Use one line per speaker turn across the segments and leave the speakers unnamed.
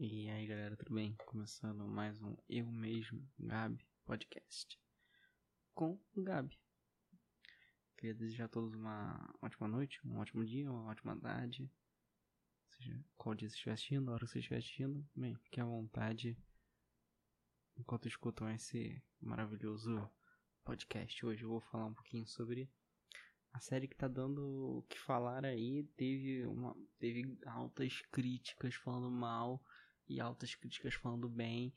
E aí galera, tudo bem? Começando mais um Eu Mesmo, Gabi Podcast com o Gabi. Queria desejar a todos uma ótima noite, um ótimo dia, uma ótima tarde. Seja qual dia você estiver assistindo, a hora que você estiver assistindo, bem, fique à vontade enquanto escutam esse maravilhoso podcast. Hoje eu vou falar um pouquinho sobre a série que tá dando o que falar aí. Teve, uma, teve altas críticas falando mal e altas críticas falando bem.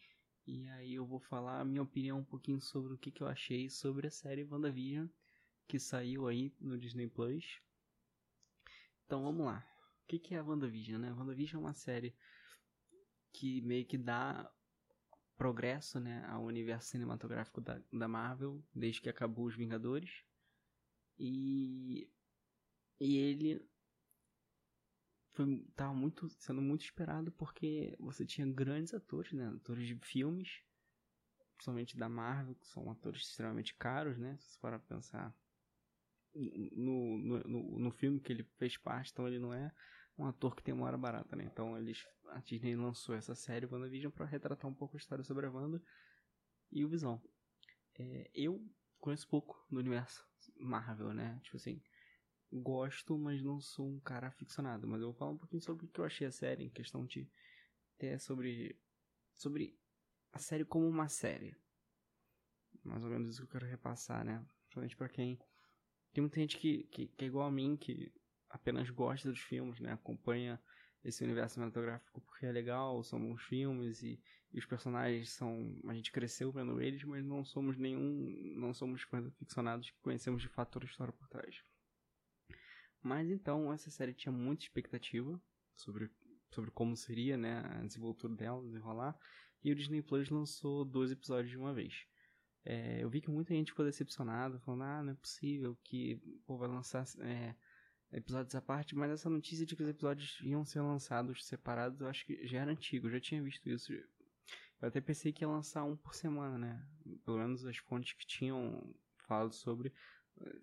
E aí eu vou falar a minha opinião um pouquinho sobre o que, que eu achei sobre a série WandaVision, que saiu aí no Disney Plus. Então vamos lá. O que, que é a WandaVision, né? A WandaVision é uma série que meio que dá progresso né, ao universo cinematográfico da, da Marvel, desde que acabou os Vingadores. E, e ele foi tava muito sendo muito esperado porque você tinha grandes atores, né, atores de filmes, principalmente da Marvel, que são atores extremamente caros, né, se você para pensar no, no, no, filme que ele fez parte, então ele não é um ator que tem uma hora barata, né? Então eles, a Disney lançou essa série WandaVision para retratar um pouco a história sobre a Wanda e o Visão. É, eu conheço pouco do universo Marvel, né? Tipo assim, gosto, mas não sou um cara aficionado. Mas eu vou falar um pouquinho sobre o que eu achei a série, em questão de ter sobre, sobre a série como uma série. Mais ou menos isso que eu quero repassar, né? Principalmente pra quem. Tem muita gente que, que, que é igual a mim, que apenas gosta dos filmes, né? Acompanha esse universo cinematográfico porque é legal, são bons filmes e, e, os personagens são. A gente cresceu vendo eles, mas não somos nenhum. Não somos fãs aficionados que conhecemos de fato toda a história por trás. Mas então, essa série tinha muita expectativa sobre, sobre como seria né, a desenvoltura dela, desenrolar, e o Disney Plus lançou dois episódios de uma vez. É, eu vi que muita gente ficou decepcionada, falando, ah, não é possível que pô, vai lançar é, episódios à parte, mas essa notícia de que os episódios iam ser lançados separados, eu acho que já era antigo, eu já tinha visto isso. Eu até pensei que ia lançar um por semana, né? Pelo menos as fontes que tinham falado sobre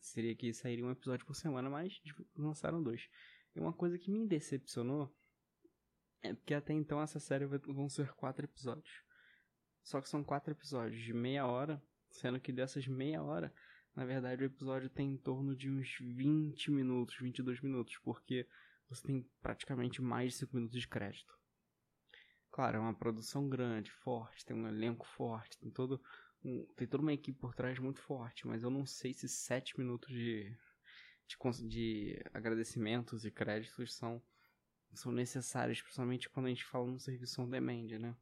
seria que sairia um episódio por semana, mas lançaram dois. E uma coisa que me decepcionou é porque até então essa série vão ser quatro episódios. Só que são quatro episódios de meia hora, sendo que dessas meia hora na verdade, o episódio tem em torno de uns 20 minutos, 22 minutos, porque você tem praticamente mais de 5 minutos de crédito. Claro, é uma produção grande, forte, tem um elenco forte, tem todo um, tem toda uma equipe por trás muito forte, mas eu não sei se 7 minutos de, de, de agradecimentos e créditos são, são necessários, principalmente quando a gente fala num serviço on demand, né?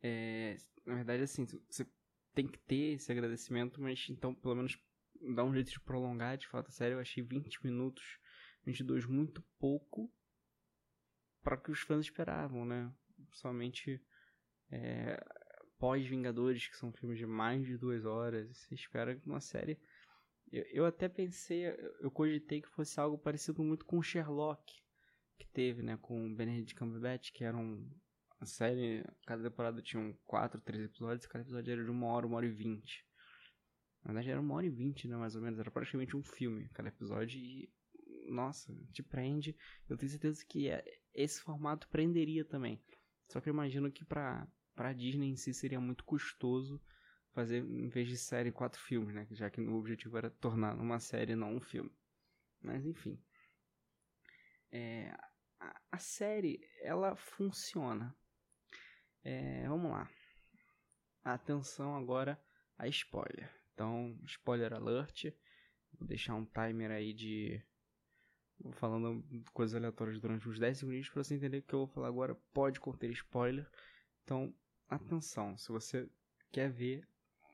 É, na verdade, assim, você tem que ter esse agradecimento, mas então pelo menos dá um jeito de prolongar, de fato, sério, eu achei 20 minutos, 22 muito pouco para que os fãs esperavam, né? Principalmente é, pós-Vingadores, que são filmes de mais de duas horas, você espera uma série... Eu, eu até pensei, eu cogitei que fosse algo parecido muito com Sherlock, que teve, né, com o Benedict Cumberbatch, que era um a série, cada temporada tinha quatro, três episódios, cada episódio era de uma hora, uma hora e vinte. Na verdade era uma hora e vinte, né, mais ou menos, era praticamente um filme cada episódio e, nossa, te prende. Eu tenho certeza que é, esse formato prenderia também. Só que eu imagino que pra, pra Disney em si seria muito custoso fazer, em vez de série, quatro filmes, né, já que o objetivo era tornar uma série, não um filme. Mas enfim. É, a, a série, ela funciona é, vamos lá. Atenção agora a spoiler. Então, spoiler alert. Vou deixar um timer aí de. Falando coisas aleatórias durante uns 10 segundos para você entender que o que eu vou falar agora pode conter spoiler. Então, atenção. Se você quer ver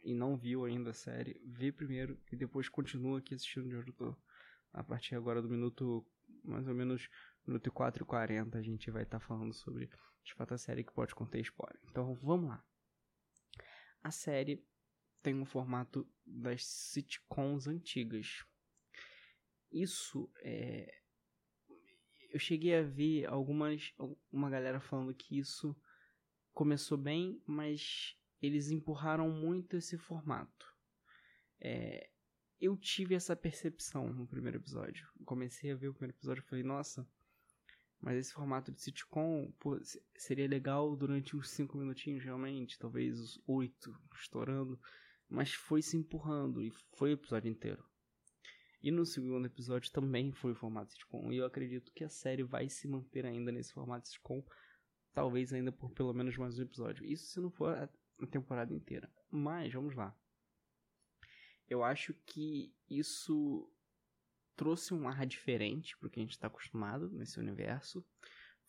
e não viu ainda a série, vê primeiro e depois continua aqui assistindo de onde eu tô. A partir agora do minuto mais ou menos minuto 4 e 40 a gente vai estar tá falando sobre de fato a série que pode conter spoiler. Então vamos lá. A série tem um formato das sitcoms antigas. Isso é. Eu cheguei a ver algumas. Uma galera falando que isso começou bem, mas eles empurraram muito esse formato. É, eu tive essa percepção no primeiro episódio. Comecei a ver o primeiro episódio e falei, nossa, Mas esse formato de sitcom, pô, seria legal durante uns 5 minutinhos, realmente, talvez os 8 estourando. Mas foi se empurrando e foi o episódio inteiro. E no segundo episódio também foi o formato sitcom. E eu acredito que a série vai se manter ainda nesse formato sitcom. Talvez ainda por pelo menos mais um episódio. Isso se não for a temporada inteira. Mas, vamos lá. Eu acho que isso trouxe um ar diferente pro que a gente está acostumado nesse universo.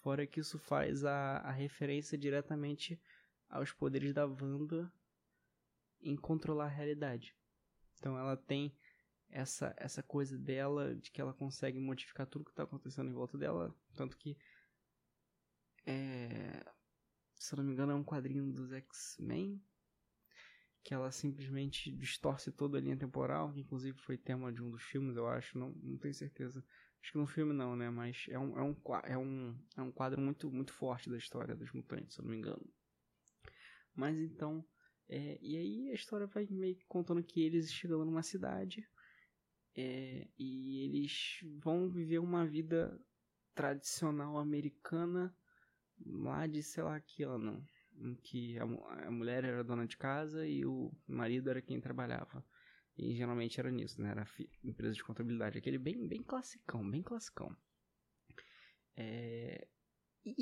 Fora que isso faz a, a referência diretamente aos poderes da Wanda em controlar a realidade. Então ela tem essa essa coisa dela de que ela consegue modificar tudo que está acontecendo em volta dela, tanto que é, se eu não me engano é um quadrinho dos X-Men que ela simplesmente distorce toda a linha temporal, que inclusive foi tema de um dos filmes, eu acho, não, não tenho certeza. Acho que no filme não, né? Mas é um, é um, é um, é um quadro muito, muito forte da história dos mutantes, se eu não me engano. Mas então, é, e aí a história vai meio que contando que eles chegam numa cidade é, e eles vão viver uma vida tradicional americana lá de sei lá que ano em que a, a mulher era dona de casa e o marido era quem trabalhava. E geralmente era nisso, né? Era empresa de contabilidade. Aquele bem, bem classicão, bem classicão. É... E o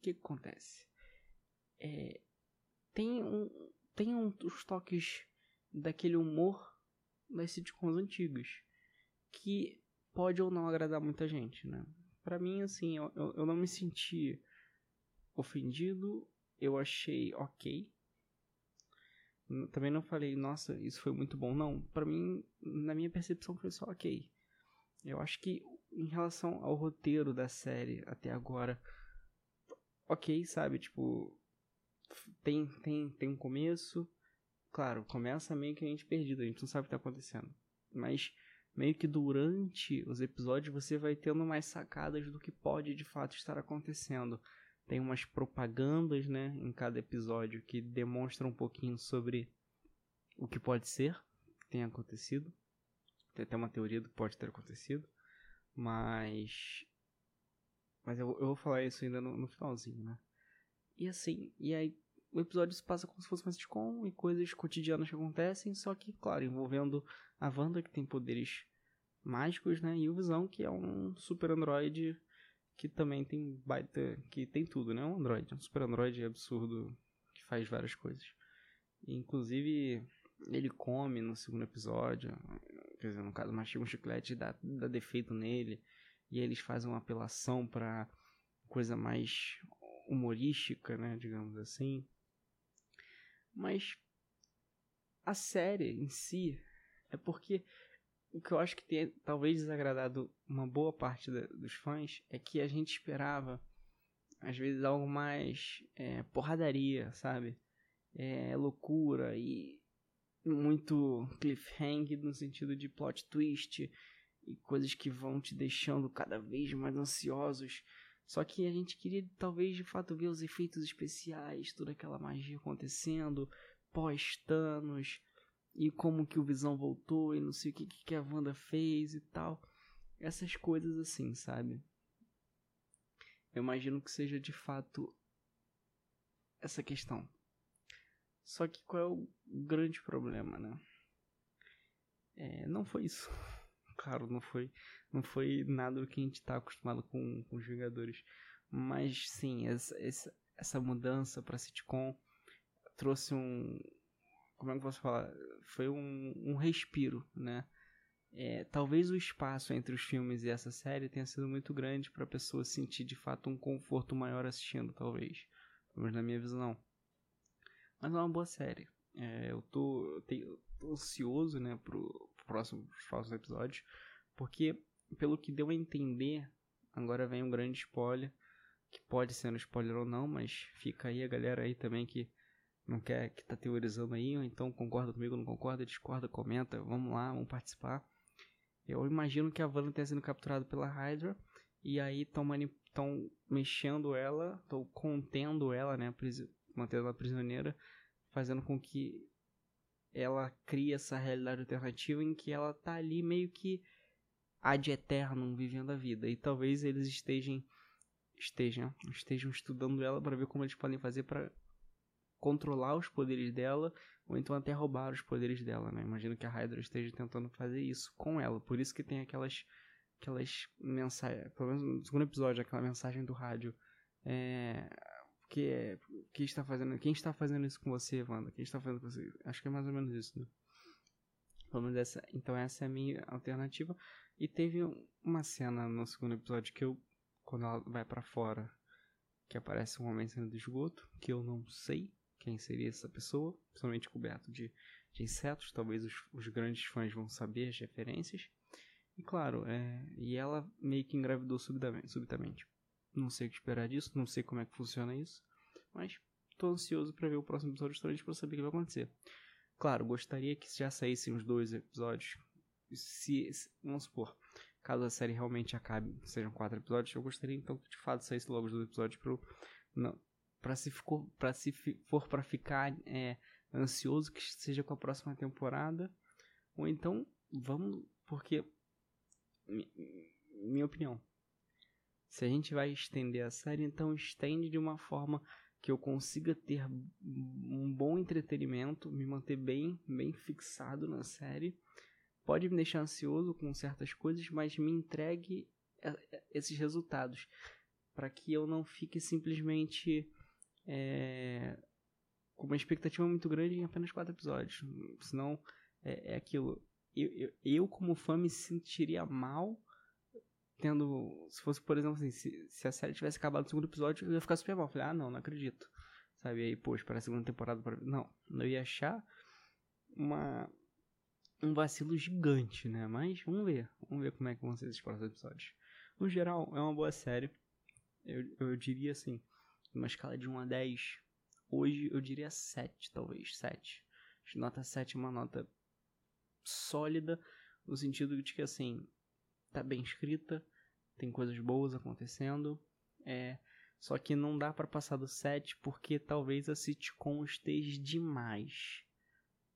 que, que, acontece? É... Tem, um, tem um, os toques daquele humor das sitcoms antigas. Que pode ou não agradar muita gente, né? Pra mim, assim, eu, eu, eu não me senti ofendido eu achei ok. Também não falei, nossa, isso foi muito bom. Não, para mim, na minha percepção, foi só ok. Eu acho que em relação ao roteiro da série até agora, ok, sabe? Tipo, tem, tem, tem um começo. Claro, começa meio que a gente perdido, a gente não sabe o que tá acontecendo. Mas meio que durante os episódios você vai tendo mais sacadas do que pode de fato estar acontecendo tem umas propagandas, né, em cada episódio que demonstram um pouquinho sobre o que pode ser que tenha acontecido. Tem até uma teoria do que pode ter acontecido, mas mas eu, eu vou falar isso ainda no, no finalzinho, né? E assim, e aí o episódio se passa como se fosse uma sitcom e coisas cotidianas que acontecem, só que, claro, envolvendo a Wanda, que tem poderes mágicos, né? E o Visão, que é um super androide que também tem baita. que tem tudo, né? Um Android, um super Android absurdo que faz várias coisas. inclusive, ele come no segundo episódio, quer dizer, no caso, mastiga um chiclete e dá, dá defeito nele. E eles fazem uma apelação para coisa mais humorística, né? Digamos assim. Mas a série em si é porque o que eu acho que tem talvez desagradado uma boa parte da, dos fãs é que a gente esperava, às vezes, algo mais é, porradaria, sabe? É, loucura e muito cliffhanger no sentido de plot twist e coisas que vão te deixando cada vez mais ansiosos. Só que a gente queria talvez de fato ver os efeitos especiais, toda aquela magia acontecendo, pós-Thanos, e como que o Visão voltou e não sei o que, que a Wanda fez e tal. Essas coisas assim, sabe? Eu imagino que seja de fato essa questão. Só que qual é o grande problema, né? É, não foi isso. Claro, não foi, não foi nada do que a gente está acostumado com, com os Vingadores. Mas sim, essa, essa, essa mudança para sitcom trouxe um, como é que eu posso falar? Foi um, um respiro, né? É, talvez o espaço entre os filmes e essa série tenha sido muito grande para a pessoa sentir de fato um conforto maior assistindo, talvez. Pelo menos na minha visão. Mas é uma boa série. É, eu tô, eu tenho, tô ansioso, né, pro, pro próximo, pros próximos episódios, porque pelo que deu a entender, agora vem um grande spoiler, que pode ser um spoiler ou não, mas fica aí a galera aí também que não quer que tá teorizando aí, ou então concorda comigo, não concorda, discorda, comenta, vamos lá, vamos participar. Eu imagino que a Wanda tenha sido capturada pela Hydra e aí estão mexendo ela, estão contendo ela, né, mantendo ela prisioneira, fazendo com que ela crie essa realidade alternativa em que ela tá ali meio que ad eterno vivendo a vida. E talvez eles estejam estejam, estejam estudando ela para ver como eles podem fazer para controlar os poderes dela ou então até roubar os poderes dela, né? Imagino que a Hydra esteja tentando fazer isso com ela, por isso que tem aquelas aquelas mensagens, pelo menos no segundo episódio, aquela mensagem do rádio é, que quem está fazendo, quem está fazendo isso com você, Wanda? Quem está fazendo com você? Acho que é mais ou menos isso, né? Então essa é a minha alternativa. E teve uma cena no segundo episódio que eu, quando ela vai para fora, que aparece um homem saindo do esgoto, que eu não sei quem seria essa pessoa, principalmente coberto de, de insetos, talvez os, os, grandes fãs vão saber as referências. E claro, é, e ela meio que engravidou subitamente, subitamente. Não sei o que esperar disso, não sei como é que funciona isso, mas tô ansioso para ver o próximo episódio justamente para saber o que vai acontecer. Claro, gostaria que já saíssem os dois episódios. Se, se, vamos supor, caso a série realmente acabe, sejam quatro episódios, eu gostaria então que de fato saísse logo os dois episódios pro, não, pra se, ficou, pra se for para ficar é, ansioso que seja com a próxima temporada. Ou então, vamos, porque minha opinião, se a gente vai estender a série, então estende de uma forma que eu consiga ter um bom entretenimento, me manter bem, bem fixado na série. Pode me deixar ansioso com certas coisas, mas me entregue esses resultados para que eu não fique simplesmente é, com uma expectativa muito grande em apenas quatro episódios. Senão é, é aquilo. Eu, eu, eu, como fã, me sentiria mal tendo. Se fosse, por exemplo, assim, se, se a série tivesse acabado no segundo episódio, eu ia ficar super mal. Falei, ah, não, não acredito. Sabe? E aí, pô, para a segunda temporada. Pra... Não, eu ia achar uma. Um vacilo gigante, né? Mas vamos ver. Vamos ver como é que vão ser esses próximos episódios. No geral, é uma boa série. Eu, eu diria assim, uma escala de 1 a 10. Hoje eu diria 7, talvez. 7. Nota 7 é uma nota sólida, no sentido de que assim, tá bem escrita, tem coisas boas acontecendo, é, só que não dá para passar do 7 porque talvez a sitcom esteja demais.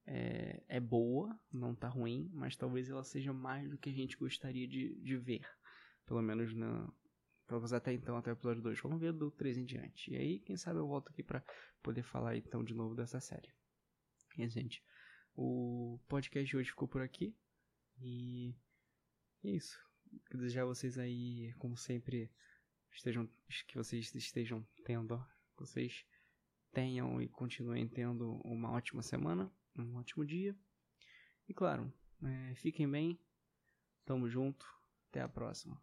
É, é, boa, não tá ruim, mas talvez ela seja mais do que a gente gostaria de, de ver. Pelo menos na, pelo menos até então, até o episódio 2. Vamos ver do 3 em diante. E aí, quem sabe eu volto aqui para poder falar então de novo dessa série. E, gente, o podcast de hoje ficou por aqui. E é isso desejar vocês aí, como sempre, estejam, que vocês estejam tendo, que vocês tenham e continuem tendo uma ótima semana, um ótimo dia. E claro, é, fiquem bem, tamo junto, até a próxima.